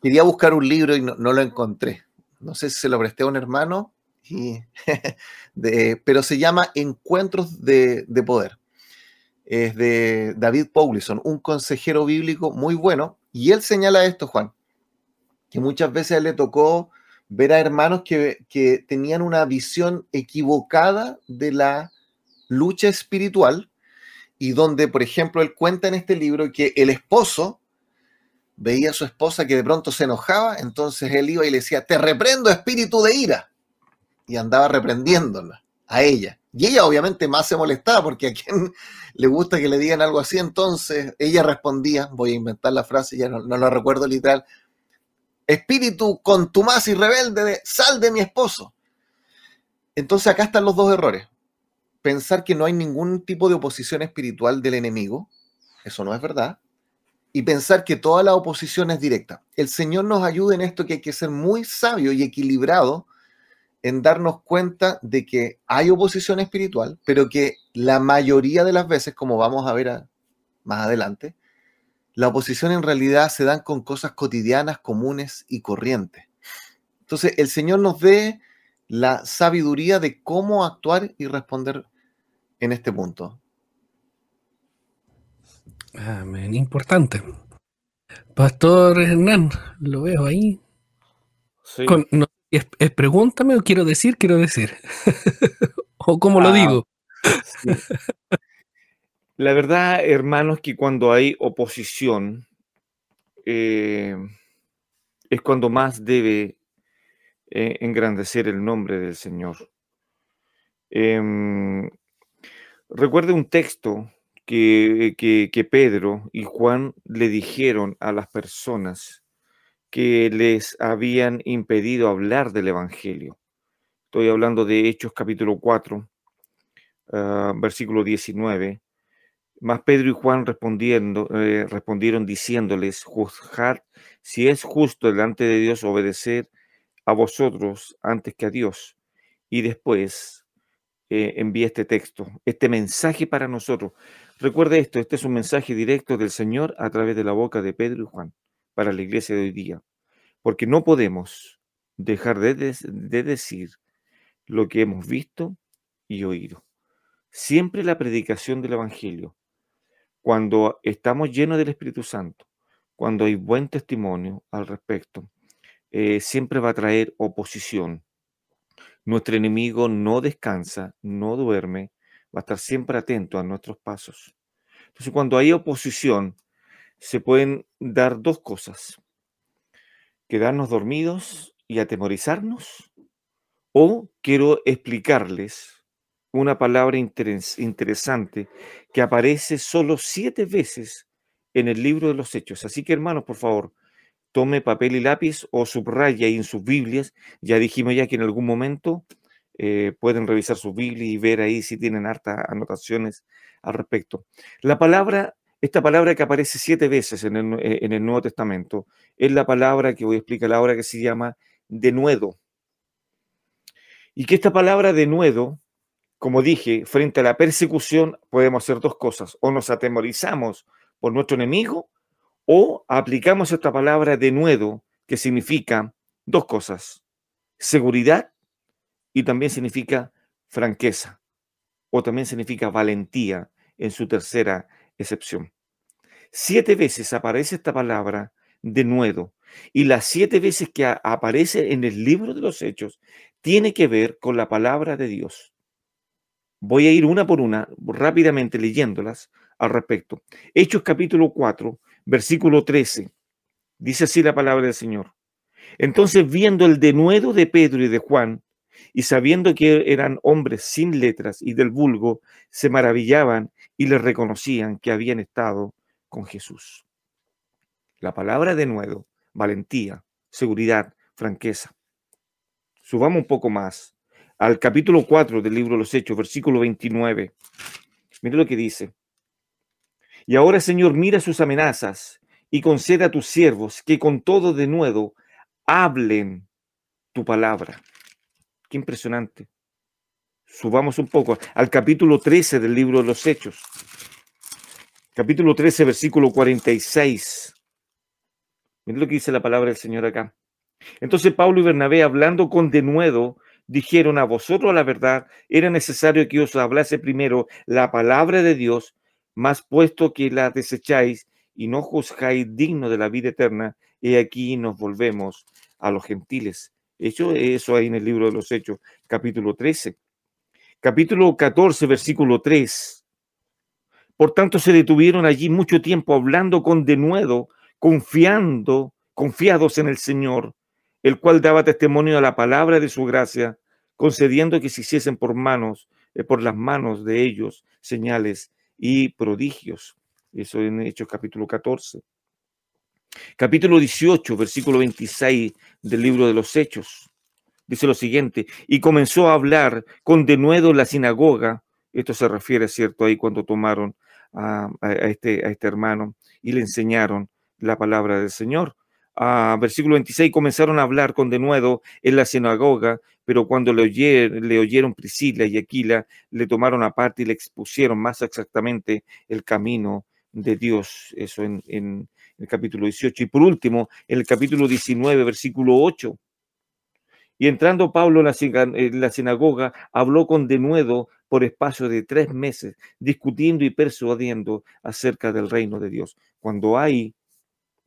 Quería buscar un libro y no, lo encontré. No sé si se lo presté a un hermano, [LAUGHS] pero se llama Encuentros de, de Poder. Es de David Paulison, un consejero bíblico muy bueno, y él señala esto, Juan que muchas veces le tocó ver a hermanos que, que tenían una visión equivocada de la lucha espiritual y donde, por ejemplo, él cuenta en este libro que el esposo veía a su esposa que de pronto se enojaba, entonces él iba y le decía, te reprendo espíritu de ira, y andaba reprendiéndola a ella. Y ella obviamente más se molestaba porque a quien [LAUGHS] le gusta que le digan algo así, entonces ella respondía, voy a inventar la frase, ya no, no la recuerdo literal, espíritu contumaz y rebelde, de, sal de mi esposo. Entonces acá están los dos errores. Pensar que no hay ningún tipo de oposición espiritual del enemigo, eso no es verdad. Y pensar que toda la oposición es directa. El Señor nos ayuda en esto que hay que ser muy sabio y equilibrado en darnos cuenta de que hay oposición espiritual, pero que la mayoría de las veces, como vamos a ver más adelante, la oposición en realidad se dan con cosas cotidianas, comunes y corrientes. Entonces, el Señor nos dé la sabiduría de cómo actuar y responder en este punto. Amén, importante. Pastor Hernán, lo veo ahí. Sí. Con- no, es, es pregúntame o quiero decir, quiero decir. [LAUGHS] o cómo lo Ah, digo. Sí. La verdad, hermanos, que cuando hay oposición, eh, es cuando más debe eh, engrandecer el nombre del Señor. Em, recuerde un texto que, que- Pedro y Juan le dijeron a las personas que les habían impedido hablar del Evangelio. Estoy hablando de Hechos capítulo 4, ah, versículo 19. Mas Pedro y Juan respondiendo, eh, respondieron diciéndoles, juzgad si es justo delante de Dios obedecer a vosotros antes que a Dios. Y después eh, envía este texto, este mensaje para nosotros. Recuerde esto, este es un mensaje directo del Señor a través de la boca de Pedro y Juan para la iglesia de hoy día. Porque no podemos dejar de, de decir lo que hemos visto y oído. Siempre la predicación del Evangelio cuando estamos llenos del Espíritu Santo, cuando hay buen testimonio al respecto, eh, siempre va a traer oposición. Nuestro enemigo no descansa, no duerme, va a estar siempre atento a nuestros pasos. Entonces, cuando hay oposición, se pueden dar dos cosas. Quedarnos dormidos y atemorizarnos, o quiero explicarles una palabra interes- interesante que aparece solo siete veces en el libro de los Hechos. Así que, hermanos, por favor, tome papel y lápiz o subraya ahí en sus Biblias. Ya dijimos ya que en algún momento eh, pueden revisar sus Biblias y ver ahí si tienen hartas anotaciones al respecto. La palabra, esta palabra que aparece siete veces en el, eh, en el Nuevo Testamento, es la palabra que voy a explicar ahora que se llama denuedo. Y que esta palabra denuedo como dije, frente a la persecución podemos hacer dos cosas. O nos atemorizamos por nuestro enemigo o aplicamos esta palabra de nuevo, que significa dos cosas. Seguridad y también significa franqueza. O también significa valentía en su tercera excepción. Siete veces aparece esta palabra de nuevo. Y las siete veces que aparece en el libro de los Hechos tiene que ver con la palabra de Dios. Voy a ir una por una, rápidamente leyéndolas al respecto. Hechos capítulo 4, versículo 13. Dice así la palabra del Señor. Entonces, viendo el denuedo de Pedro y de Juan, y sabiendo que eran hombres sin letras y del vulgo, se maravillaban y les reconocían que habían estado con Jesús. La palabra denuedo, valentía, seguridad, franqueza. Subamos un poco más al capítulo 4 del libro de los Hechos, versículo 29. Mire lo que dice. Y ahora, Señor, mira sus amenazas y concede a tus siervos que con todo de nuevo hablen tu palabra. Qué impresionante. Subamos un poco al capítulo 13 del libro de los Hechos. Capítulo 13, versículo 46. Mire lo que dice la palabra del Señor acá. Entonces Pablo y Bernabé, hablando con denuedo, dijeron a vosotros la verdad, era necesario que os hablase primero la palabra de Dios, más puesto que la desecháis y no juzgáis digno de la vida eterna, y aquí nos volvemos a los gentiles. Hecho eso ahí en el libro de los Hechos, capítulo 13. Capítulo 14, versículo 3. Por tanto, se detuvieron allí mucho tiempo hablando con denuedo, confiando, confiados en el Señor, el cual daba testimonio a la palabra de su gracia, concediendo que se hiciesen por manos, eh, por las manos de ellos señales y prodigios. Eso en Hechos capítulo 14. Capítulo 18, versículo 26 del libro de los Hechos. Dice lo siguiente, y comenzó a hablar con denuedo en la sinagoga. Esto se refiere, ¿cierto? Ahí cuando tomaron a, este, a este hermano y le enseñaron la palabra del Señor. A versículo 26, comenzaron a hablar con denuedo en la sinagoga, pero cuando le oyeron, le oyeron Priscila y Aquila, le tomaron aparte y le expusieron más exactamente el camino de Dios. Eso en, en el capítulo 18. Y por último, en el capítulo 19, versículo 8. Y entrando Pablo en la, sinagoga, habló con denuedo por espacio de tres meses, discutiendo y persuadiendo acerca del reino de Dios. Cuando hay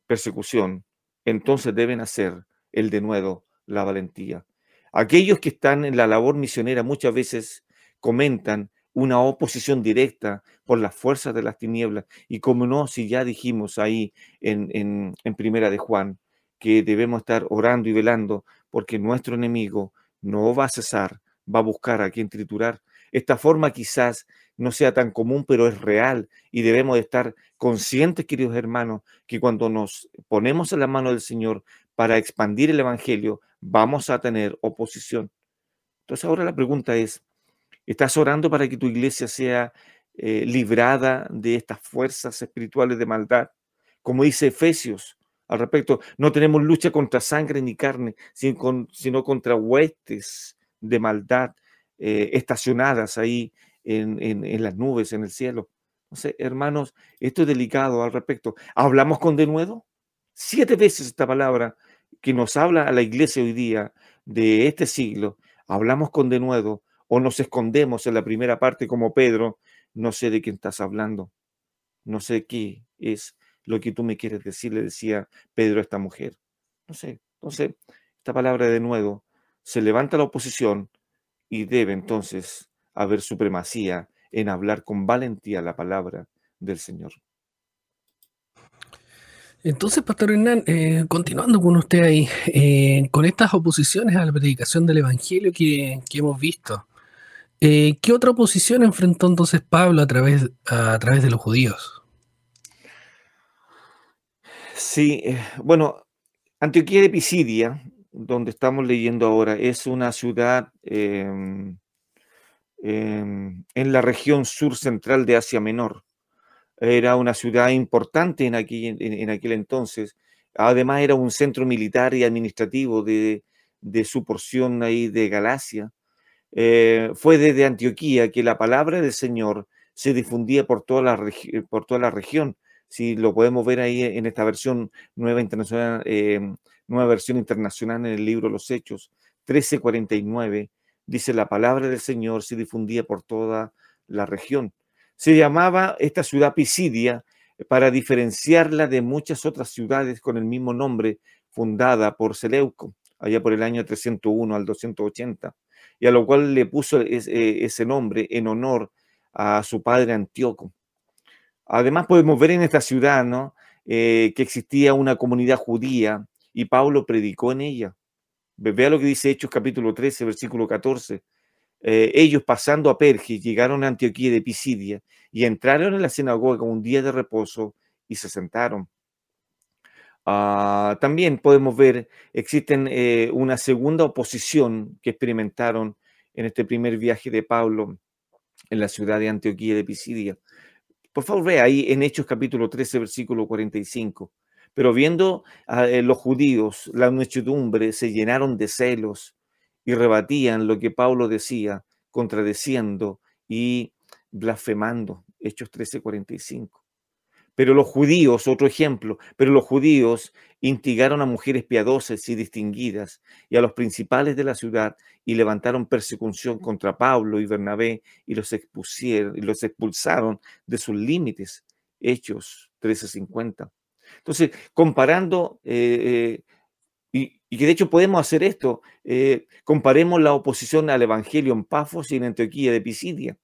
persecución, entonces deben hacer el denuedo, la valentía. Aquellos que están en la labor misionera muchas veces comentan una oposición directa por las fuerzas de las tinieblas. Y como no, si ya dijimos ahí en, en, Primera de Juan, que debemos estar orando y velando porque nuestro enemigo no va a cesar, va a buscar a quien triturar. Esta forma quizás no sea tan común, pero es real y debemos de estar conscientes, queridos hermanos, que cuando nos ponemos en la mano del Señor para expandir el Evangelio, vamos a tener oposición. Entonces ahora la pregunta es, ¿Estás orando para que tu iglesia sea eh, librada de estas fuerzas espirituales de maldad? Como dice Efesios al respecto, no tenemos lucha contra sangre ni carne, sino, contra huestes de maldad eh, estacionadas ahí en, las nubes, en el cielo. Sé, hermanos, esto es delicado al respecto. ¿Hablamos con denuedo? Siete veces esta palabra que nos habla a la iglesia hoy día de este siglo, hablamos con denuedo o nos escondemos en la primera parte como Pedro, no sé de quién estás hablando, no sé qué es lo que tú me quieres decir, le decía Pedro a esta mujer. No sé, entonces, esta palabra de nuevo, se levanta la oposición y debe entonces haber supremacía en hablar con valentía la palabra del Señor. Entonces, Pastor Hernán, eh, continuando con usted ahí, eh, con estas oposiciones a la predicación del Evangelio que, que hemos visto, eh, ¿Qué otra oposición enfrentó entonces Pablo a través, a través de los judíos? Sí, bueno, Antioquía de Pisidia, donde estamos leyendo ahora, es una ciudad em, em, en la región sur central de Asia Menor. Era una ciudad importante en, aquel entonces. Además, era un centro militar y administrativo de, su porción ahí de Galacia. Eh, fue desde Antioquía que la palabra del Señor se difundía por toda la, región. Si lo podemos ver ahí en esta versión nueva internacional, eh, nueva versión internacional en el libro Los Hechos, 1349, dice la palabra del Señor se difundía por toda la región. Se llamaba esta ciudad Pisidia para diferenciarla de muchas otras ciudades con el mismo nombre fundada por Seleuco, allá por el año 301 al 280 y a lo cual le puso eh, ese nombre en honor a su padre Antíoco. Además podemos ver en esta ciudad ¿no? Eh, que existía una comunidad judía y Pablo predicó en ella. Vea lo que dice Hechos capítulo 13, versículo 14. Eh, ellos pasando a Perge llegaron a Antioquía de Pisidia y entraron en la sinagoga un día de reposo y se sentaron. Ah, también podemos ver, existen eh, una segunda oposición que experimentaron en este primer viaje de Pablo en la ciudad de Antioquía de Pisidia. Por favor, vea ahí en Hechos capítulo 13, versículo 45. Pero viendo a eh, los judíos, la muchedumbre se llenaron de celos y rebatían lo que Pablo decía, contradeciendo y blasfemando. Hechos 13, 45. Pero los judíos, otro ejemplo, pero los judíos instigaron a mujeres piadosas y distinguidas y a los principales de la ciudad y levantaron persecución contra Pablo y Bernabé y los expusieron y los expulsaron de sus límites Hechos 13:50. Entonces, comparando, eh, y, que de hecho podemos hacer esto, comparemos la oposición al Evangelio en Pafos y en Antioquía de Pisidia.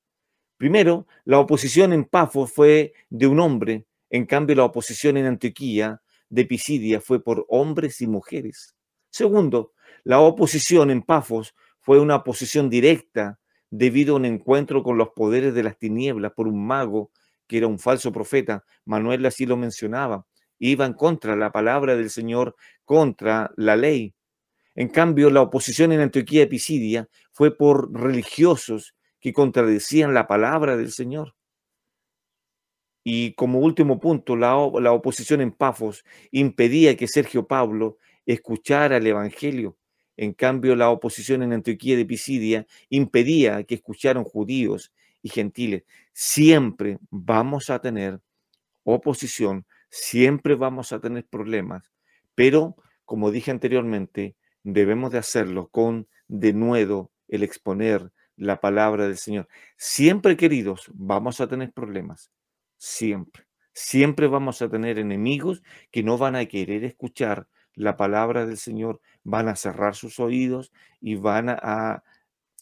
Primero, la oposición en Pafos fue de un hombre, en cambio la oposición en Antioquía de Pisidia fue por hombres y mujeres. Segundo, la oposición en Pafos fue una oposición directa debido a un encuentro con los poderes de las tinieblas por un mago que era un falso profeta. Manuel así lo mencionaba. Iban contra la palabra del Señor, contra la ley. En cambio, la oposición en Antioquía de Pisidia fue por religiosos que contradecían la palabra del Señor. Y como último punto, la, la oposición en Pafos impedía que Sergio Pablo escuchara el Evangelio. En cambio, la oposición en Antioquía de Pisidia impedía que escucharan judíos y gentiles. Siempre vamos a tener oposición, siempre vamos a tener problemas, pero como dije anteriormente, debemos de hacerlo con denuedo el exponer la palabra del Señor. Siempre, queridos, vamos a tener problemas, siempre. Siempre vamos a tener enemigos que no van a querer escuchar la palabra del Señor, van a cerrar sus oídos y van a,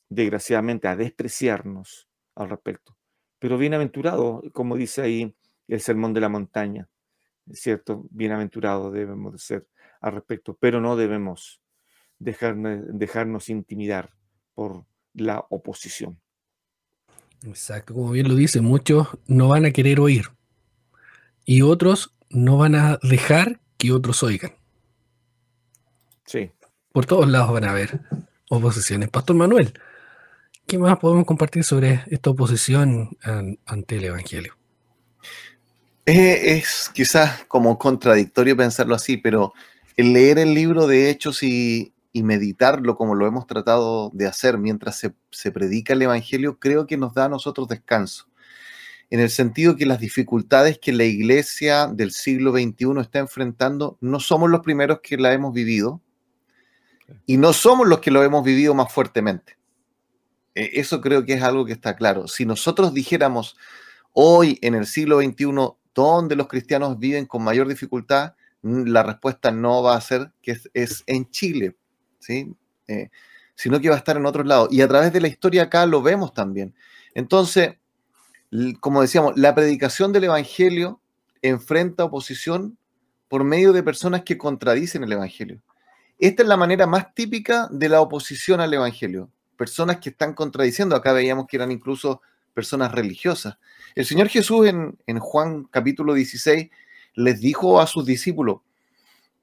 desgraciadamente, a despreciarnos al respecto. Pero bienaventurado, como dice ahí el sermón de la montaña, ¿cierto? Bienaventurado debemos de ser al respecto, pero no debemos dejarnos intimidar por la oposición. Exacto, como bien lo dice, muchos no van a querer oír y otros no van a dejar que otros oigan. Sí. Por todos lados van a haber oposiciones. Pastor Manuel, ¿qué más podemos compartir sobre esta oposición ante el Evangelio? Es, quizás como contradictorio pensarlo así, pero el leer el libro de Hechos y, meditarlo como lo hemos tratado de hacer mientras se, se, predica el Evangelio, creo que nos da a nosotros descanso. En el sentido que las dificultades que la iglesia del siglo XXI está enfrentando, no somos los primeros que la hemos vivido, y no somos los que lo hemos vivido más fuertemente. E, eso creo que es algo que está claro. Si nosotros dijéramos hoy en el siglo XXI dónde los cristianos viven con mayor dificultad, la respuesta no va a ser que es, en Chile, ¿sí? Eh, sino que va a estar en otros lados. Y a través de la historia acá lo vemos también. Entonces, como decíamos, la predicación del Evangelio enfrenta oposición por medio de personas que contradicen el Evangelio. Esta es la manera más típica de la oposición al Evangelio. Personas que están contradiciendo, acá veíamos que eran incluso personas religiosas. El Señor Jesús en, Juan capítulo 16 les dijo a sus discípulos,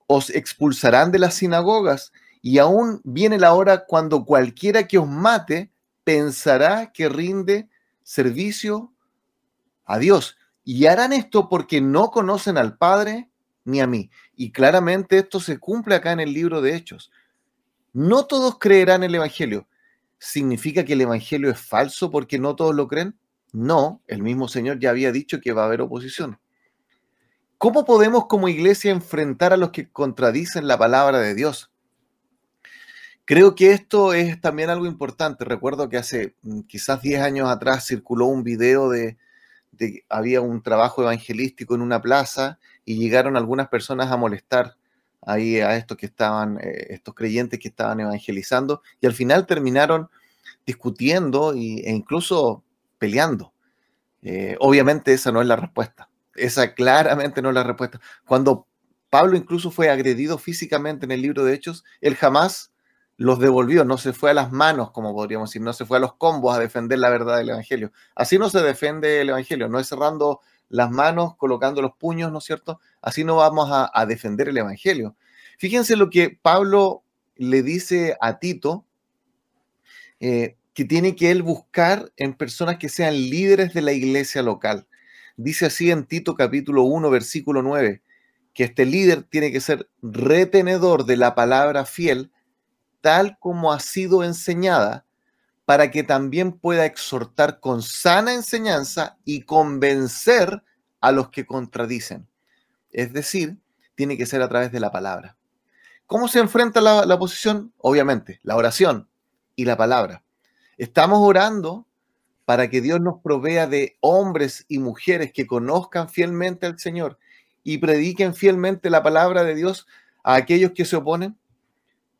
os expulsarán de las sinagogas y aún viene la hora cuando cualquiera que os mate pensará que rinde servicio a Dios. Y harán esto porque no conocen al Padre ni a mí. Y claramente esto se cumple acá en el libro de Hechos. No todos creerán el Evangelio. ¿Significa que el Evangelio es falso porque no todos lo creen? No, el mismo Señor ya había dicho que va a haber oposición. ¿Cómo podemos como iglesia enfrentar a los que contradicen la palabra de Dios? Creo que esto es también algo importante. Recuerdo que hace mm, quizás 10 años atrás circuló un video de, de había un trabajo evangelístico en una plaza y llegaron algunas personas a molestar ahí a estos que estaban, eh, estos creyentes que estaban evangelizando, y al final terminaron discutiendo e incluso peleando. Eh, obviamente esa no es la respuesta. Esa claramente no es la respuesta. Cuando Pablo incluso fue agredido físicamente en el libro de Hechos, él jamás los devolvió, no se fue a las manos, como podríamos decir, no se fue a los combos a defender la verdad del Evangelio. Así no se defiende el Evangelio, no es cerrando las manos, colocando los puños, ¿no es cierto? Así no vamos a, defender el Evangelio. Fíjense lo que Pablo le dice a Tito, eh, que tiene que él buscar en personas que sean líderes de la iglesia local. Dice así en Tito capítulo 1, versículo 9, que este líder tiene que ser retenedor de la palabra fiel, tal como ha sido enseñada, para que también pueda exhortar con sana enseñanza y convencer a los que contradicen. Es decir, tiene que ser a través de la palabra. ¿Cómo se enfrenta la, la oposición? Obviamente, la oración y la palabra. Estamos orando para que Dios nos provea de hombres y mujeres que conozcan fielmente al Señor y prediquen fielmente la palabra de Dios a aquellos que se oponen?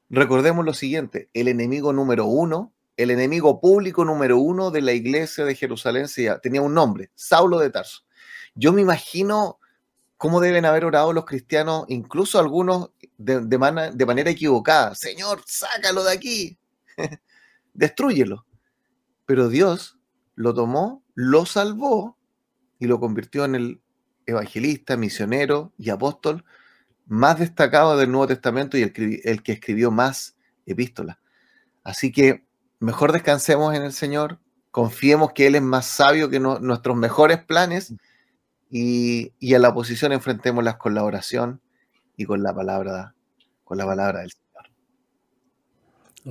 Recordemos lo siguiente, el enemigo número uno, el enemigo público número uno de la iglesia de Jerusalén tenía un nombre, Saulo de Tarso. Yo me imagino cómo deben haber orado los cristianos, incluso algunos de, de manera equivocada. Señor, sácalo de aquí, [LAUGHS] destruyelo. Pero Dios lo tomó, lo salvó y lo convirtió en el evangelista, misionero y apóstol más destacado del Nuevo Testamento y el, que escribió más epístolas. Así que mejor descansemos en el Señor, confiemos que Él es más sabio que nuestros mejores planes y, y, a la oposición enfrentémoslas con la oración y con la palabra, con la palabra del Señor.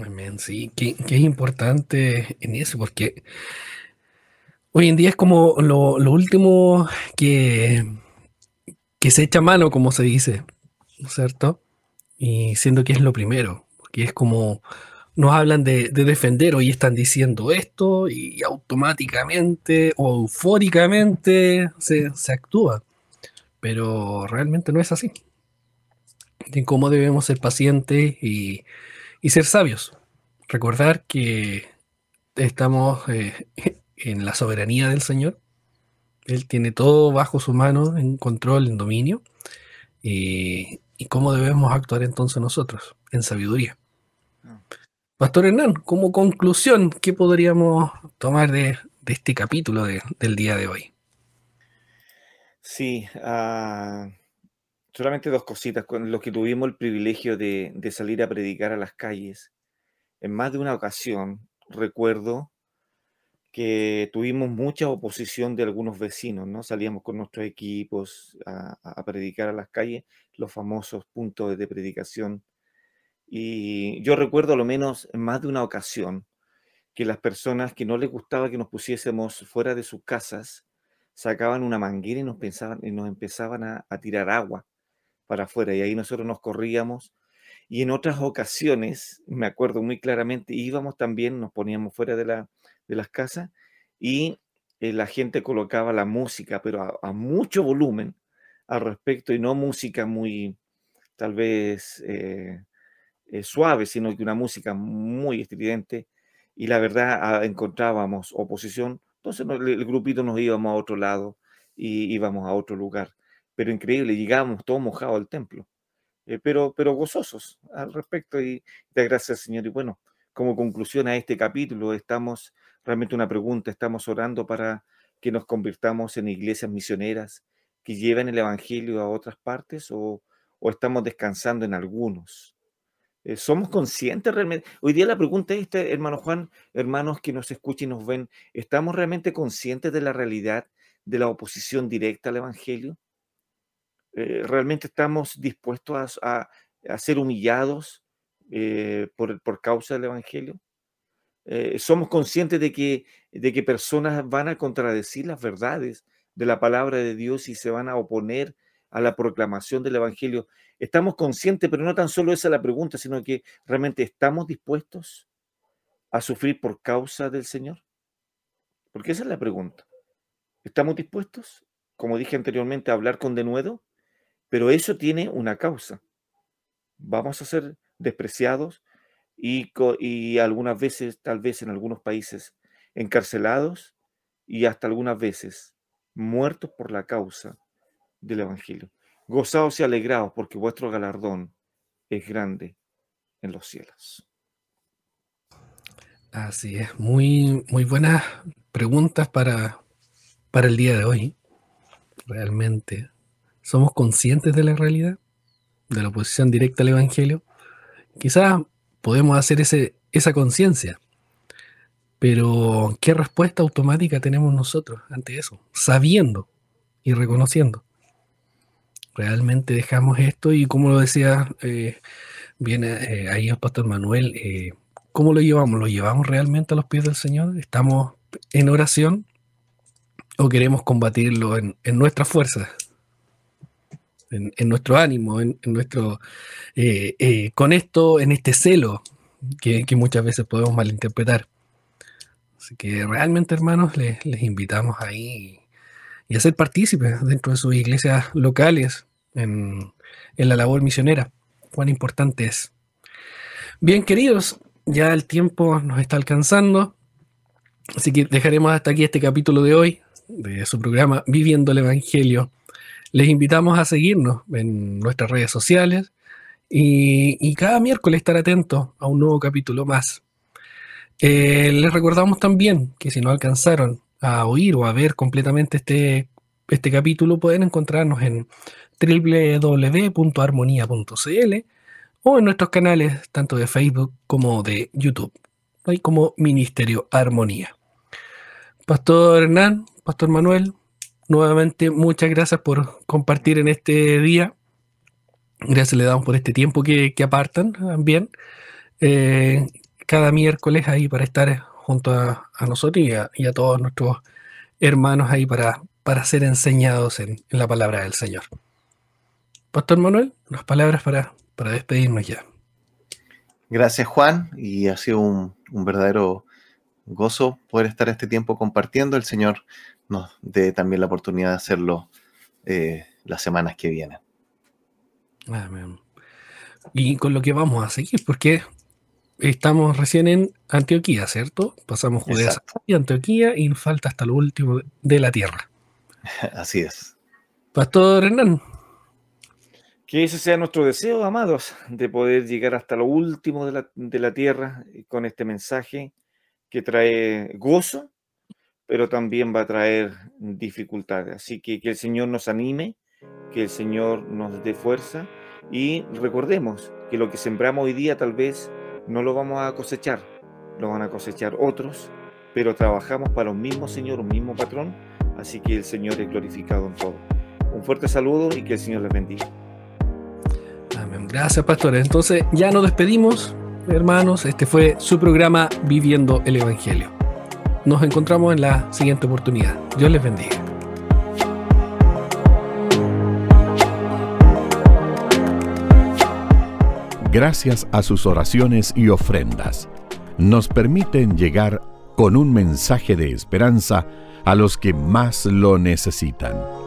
Amén, sí, que, es importante en eso, porque hoy en día es como lo, último que, que se echa mano, como se dice, ¿cierto? Y siendo que es lo primero, porque es como nos hablan de, defender, hoy están diciendo esto y automáticamente o eufóricamente se, actúa, pero realmente no es así. De cómo debemos ser pacientes y, ser sabios. Recordar que estamos eh, [LAUGHS] en la soberanía del Señor. Él tiene todo bajo su mano, en control, en dominio. Y, ¿Y cómo debemos actuar entonces nosotros? En sabiduría. Pastor Hernán, como conclusión, ¿qué podríamos tomar de, este capítulo del día de hoy? Sí, ah, solamente dos cositas. Con los que tuvimos el privilegio de, salir a predicar a las calles, en más de una ocasión recuerdo que tuvimos mucha oposición de algunos vecinos, ¿no? Salíamos con nuestros equipos a, predicar a las calles, los famosos puntos de predicación. Y yo recuerdo a lo menos en más de una ocasión que las personas que no les gustaba que nos pusiésemos fuera de sus casas, sacaban una manguera y nos, pensaban, y nos empezaban a, tirar agua para afuera. Y ahí nosotros nos corríamos. Y en otras ocasiones, me acuerdo muy claramente, íbamos también, nos poníamos fuera de la, de las casas y eh, la gente colocaba la música, pero a, mucho volumen al respecto y no música muy, tal vez, eh, eh, suave, sino que una música muy estridente. Y la verdad ah, encontrábamos oposición, entonces el, grupito nos íbamos a otro lado y íbamos a otro lugar. Pero increíble, llegábamos todos mojados al templo, pero, pero gozosos al respecto y de gracias Señor. Y bueno, como conclusión a este capítulo, estamos realmente una pregunta, estamos orando para que nos convirtamos en iglesias misioneras que lleven el Evangelio a otras partes o, estamos descansando en algunos. Eh, ¿Somos conscientes realmente? Hoy día la pregunta es esta, hermano Juan, hermanos que nos escuchan y nos ven, ¿estamos realmente conscientes de la realidad de la oposición directa al Evangelio? Eh, ¿Realmente estamos dispuestos a, a ser humillados eh, por, por, causa del Evangelio? Eh, ¿Somos conscientes de que, de que personas van a contradecir las verdades de la palabra de Dios y se van a oponer a la proclamación del Evangelio? ¿Estamos conscientes, pero no tan solo esa es la pregunta, sino que realmente estamos dispuestos a sufrir por causa del Señor? Porque esa es la pregunta. ¿Estamos dispuestos, como dije anteriormente, a hablar con denuedo? Pero eso tiene una causa. Vamos a ser despreciados y, y algunas veces, tal vez en algunos países, encarcelados y hasta algunas veces muertos por la causa del Evangelio. Gozaos y alegraos porque vuestro galardón es grande en los cielos. Así es, muy, muy buenas preguntas para, para el día de hoy. Realmente, ¿somos conscientes de la realidad? De la oposición directa al Evangelio. Quizás podemos hacer ese, esa conciencia, pero ¿qué respuesta automática tenemos nosotros ante eso? Sabiendo y reconociendo. Realmente dejamos esto y como lo decía eh, viene eh, ahí el pastor Manuel, eh, ¿cómo lo llevamos? ¿Lo llevamos realmente a los pies del Señor? ¿Estamos en oración o queremos combatirlo en, en nuestras fuerzas? en, nuestro ánimo, en, nuestro, eh, eh, con esto, en este celo que, muchas veces podemos malinterpretar. Así que realmente, hermanos, les, invitamos ahí y a ser partícipes dentro de sus iglesias locales en, en la labor misionera. Cuán importante es. Bien, queridos, ya el tiempo nos está alcanzando. Así que dejaremos hasta aquí este capítulo de hoy de su programa Viviendo el Evangelio. Les invitamos a seguirnos en nuestras redes sociales y, cada miércoles estar atentos a un nuevo capítulo más. Eh, les recordamos también que si no alcanzaron a oír o a ver completamente este, este capítulo, pueden encontrarnos en www.armonía.cl o en nuestros canales tanto de Facebook como de YouTube, ahí como Ministerio Armonía. Pastor Hernán, Pastor Manuel, nuevamente muchas gracias por compartir en este día. Gracias le damos por este tiempo que, apartan también. Eh, cada miércoles ahí para estar junto a, nosotros y a, todos nuestros hermanos ahí para, para ser enseñados en, la palabra del Señor. Pastor Manuel, unas palabras para, para despedirnos ya. Gracias Juan y ha sido un, un verdadero gozo poder estar este tiempo compartiendo. El Señor nos dé también la oportunidad de hacerlo eh, las semanas que vienen. Amén. Y con lo que vamos a seguir, porque estamos recién en Antioquía, ¿cierto? Pasamos Judea y Antioquía y falta hasta lo último de la tierra. [LAUGHS] Así es. Pastor Hernán. Que ese sea nuestro deseo, amados, de poder llegar hasta lo último de la, de la tierra con este mensaje que trae gozo, pero también va a traer dificultades. Así que que el Señor nos anime, que el Señor nos dé fuerza y recordemos que lo que sembramos hoy día tal vez no lo vamos a cosechar, lo van a cosechar otros, pero trabajamos para un mismo Señor, un mismo patrón, así que el Señor es glorificado en todo. Un fuerte saludo y que el Señor les bendiga. Amén. Gracias, pastores. Entonces ya nos despedimos hermanos. Este fue su programa Viviendo el Evangelio. Nos encontramos en la siguiente oportunidad. Dios les bendiga. Gracias a sus oraciones y ofrendas, nos permiten llegar con un mensaje de esperanza a los que más lo necesitan.